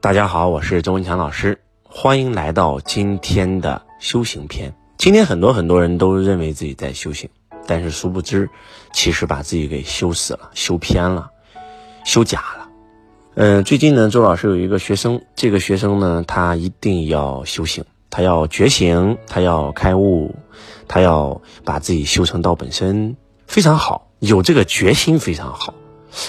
大家好，我是周文强老师，欢迎来到今天的修行篇。今天很多很多人都认为自己在修行，但是殊不知，其实把自己给修死了、修偏了、修假了。嗯，最近呢，周老师有一个学生，这个学生呢，他一定要修行，他要觉醒，他要开悟，他要把自己修成道本身，非常好，有这个决心非常好，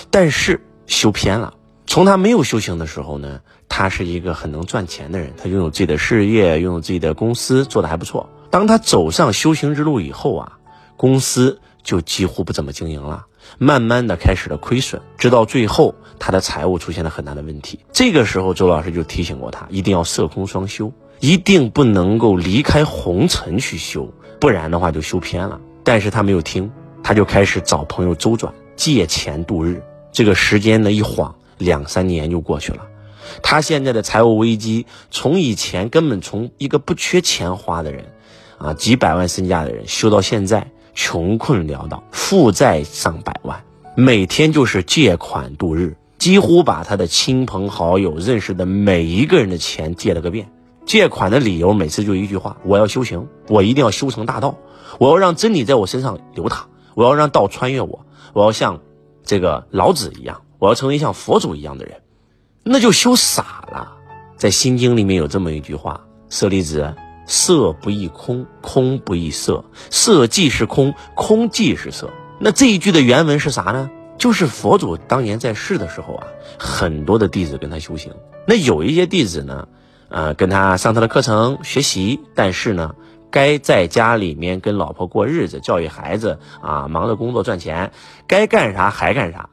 但是修偏了。从他没有修行的时候呢，他是一个很能赚钱的人，他拥有自己的事业，拥有自己的公司，做的还不错。当他走上修行之路以后啊，公司就几乎不怎么经营了，慢慢的开始了亏损，直到最后他的财务出现了很大的问题。这个时候，周老师就提醒过他，一定要色空双修，一定不能够离开红尘去修，不然的话就修偏了。但是他没有听，他就开始找朋友周转，借钱度日。这个时间呢一晃。两三年就过去了，他现在的财务危机，从以前根本从一个不缺钱花的人，啊，几百万身价的人，修到现在穷困潦倒，负债上百万，每天就是借款度日，几乎把他的亲朋好友认识的每一个人的钱借了个遍。借款的理由每次就一句话：我要修行，我一定要修成大道，我要让真理在我身上流淌，我要让道穿越我，我要像这个老子一样。我要成为像佛祖一样的人，那就修傻了。在《心经》里面有这么一句话：“舍利子，色不异空，空不异色，色即是空，空即是色。”那这一句的原文是啥呢？就是佛祖当年在世的时候啊，很多的弟子跟他修行。那有一些弟子呢，呃，跟他上他的课程学习，但是呢，该在家里面跟老婆过日子，教育孩子啊，忙着工作赚钱，该干啥还干啥。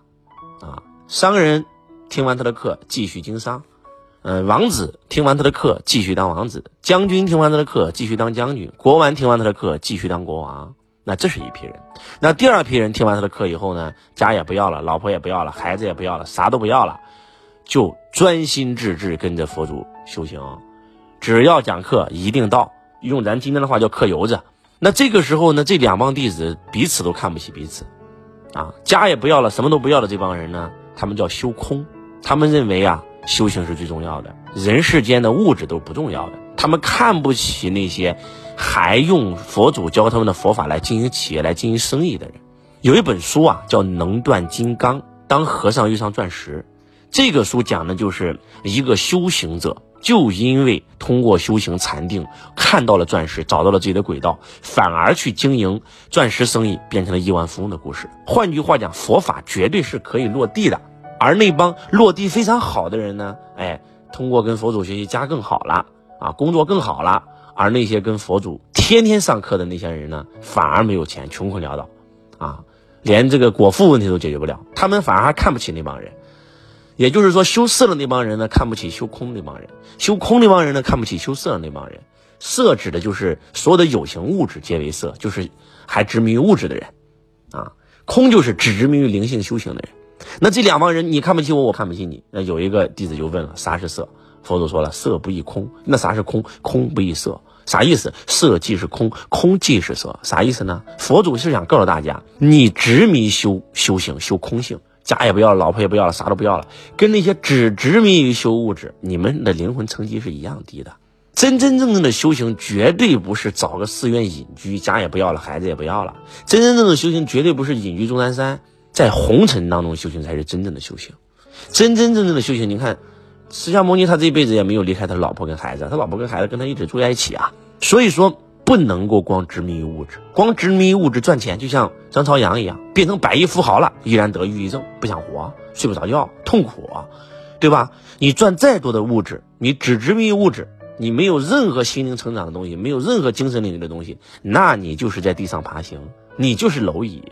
啊商人听完他的课继续经商，嗯，王子听完他的课继续当王子，将军听完他的课继续当将军，国王听完他的课继续当国王。那这是一批人。那第二批人听完他的课以后呢，家也不要了，老婆也不要了，孩子也不要了，啥都不要了，就专心致志跟着佛祖修行，只要讲课一定到，用咱今天的话叫课油子。那这个时候呢，这两帮弟子彼此都看不起彼此，啊，家也不要了，什么都不要的这帮人呢？他们叫修空，他们认为啊，修行是最重要的，人世间的物质都不重要的。他们看不起那些还用佛祖教他们的佛法来经营企业、来经营生意的人。有一本书啊，叫《能断金刚》，当和尚遇上钻石。这个书讲的就是一个修行者，就因为通过修行禅定，看到了钻石，找到了自己的轨道，反而去经营钻石生意，变成了亿万富翁的故事。换句话讲，佛法绝对是可以落地的。而那帮落地非常好的人呢，哎，通过跟佛祖学习，家更好了啊，工作更好了。而那些跟佛祖天天上课的那些人呢，反而没有钱，穷困潦倒，啊，连这个果腹问题都解决不了。他们反而还看不起那帮人。也就是说，修色的那帮人呢，看不起修空那帮人；修空那帮人呢，看不起修色的那帮人。色指的就是所有的有形物质皆为色，就是还执迷于物质的人，啊，空就是只执迷于灵性修行的人。那这两帮人，你看不起我，我看不起你。那有一个弟子就问了：啥是色？佛祖说了：色不异空。那啥是空？空不异色。啥意思？色即是空，空即是色。啥意思呢？佛祖是想告诉大家，你执迷修修行修空性。家也不要了，老婆也不要了，啥都不要了，跟那些只执迷于修物质，你们的灵魂层级是一样低的。真真正正的修行，绝对不是找个寺院隐居，家也不要了，孩子也不要了。真真正正的修行，绝对不是隐居终南山，在红尘当中修行才是真正的修行。真真正正的修行，你看，释迦牟尼他这一辈子也没有离开他老婆跟孩子，他老婆跟孩子跟他一直住在一起啊。所以说。不能够光执迷于物质，光执迷于物质赚钱，就像张朝阳一样，变成百亿富豪了，依然得抑郁症，不想活，睡不着觉，痛苦，对吧？你赚再多的物质，你只执迷于物质，你没有任何心灵成长的东西，没有任何精神领域的东西，那你就是在地上爬行，你就是蝼蚁。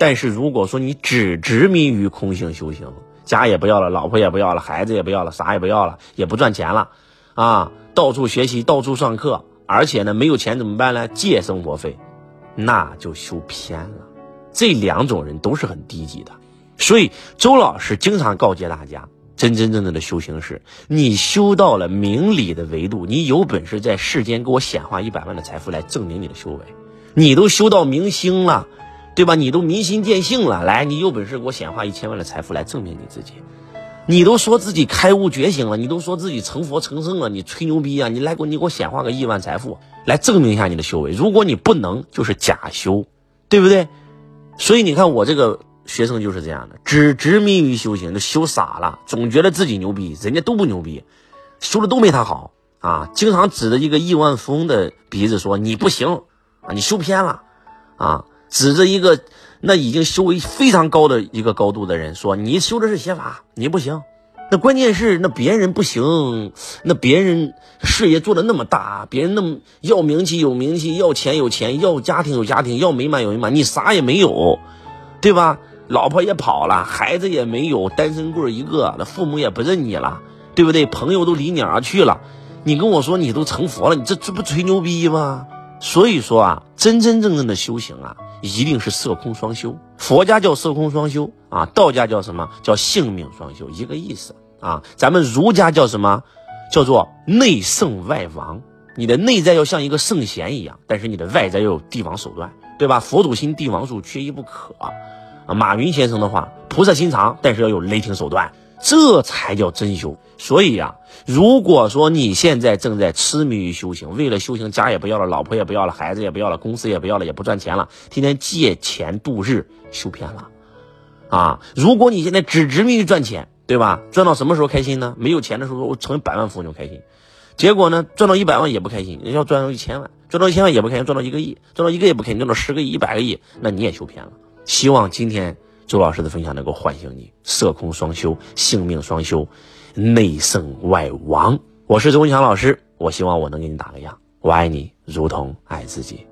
但是如果说你只执迷于空性修行，家也不要了，老婆也不要了，孩子也不要了，啥也不要了，也不赚钱了，啊，到处学习，到处上课。而且呢，没有钱怎么办呢？借生活费，那就修偏了。这两种人都是很低级的，所以周老师经常告诫大家：真真正正的修行是，你修到了明理的维度，你有本事在世间给我显化一百万的财富来证明你的修为。你都修到明星了，对吧？你都明心见性了，来，你有本事给我显化一千万的财富来证明你自己。你都说自己开悟觉醒了，你都说自己成佛成圣了，你吹牛逼啊！你来给我，你给我显化个亿万财富来证明一下你的修为。如果你不能，就是假修，对不对？所以你看我这个学生就是这样的，只执迷于修行，就修傻了，总觉得自己牛逼，人家都不牛逼，修的都没他好啊！经常指着一个亿万富翁的鼻子说你不行啊，你修偏了啊！指着一个。那已经修为非常高的一个高度的人说：“你修的是邪法，你不行。”那关键是那别人不行，那别人事业做的那么大，别人那么要名气有名气，要钱有钱，要家庭有家庭，要美满有美满，你啥也没有，对吧？老婆也跑了，孩子也没有，单身棍一个，那父母也不认你了，对不对？朋友都离你而去了，你跟我说你都成佛了，你这这不吹牛逼吗？所以说啊，真真正正的修行啊。一定是色空双修，佛家叫色空双修啊，道家叫什么叫性命双修，一个意思啊。咱们儒家叫什么？叫做内圣外王。你的内在要像一个圣贤一样，但是你的外在要有帝王手段，对吧？佛祖心，帝王术，缺一不可啊。马云先生的话，菩萨心肠，但是要有雷霆手段。这才叫真修。所以呀，如果说你现在正在痴迷于修行，为了修行，家也不要了，老婆也不要了，孩子也不要了，公司也不要了，也不赚钱了，天天借钱度日，修偏了啊！如果你现在只执迷于赚钱，对吧？赚到什么时候开心呢？没有钱的时候，我成为百万富翁就开心。结果呢，赚到一百万也不开心，要赚到一千万，赚到一千万也不开心，赚到一个亿，赚到一个也不开心，赚到十个亿、一百个亿，那你也修偏了。希望今天。周老师的分享能够唤醒你，色空双修，性命双修，内圣外王。我是周文强老师，我希望我能给你打个样。我爱你，如同爱自己。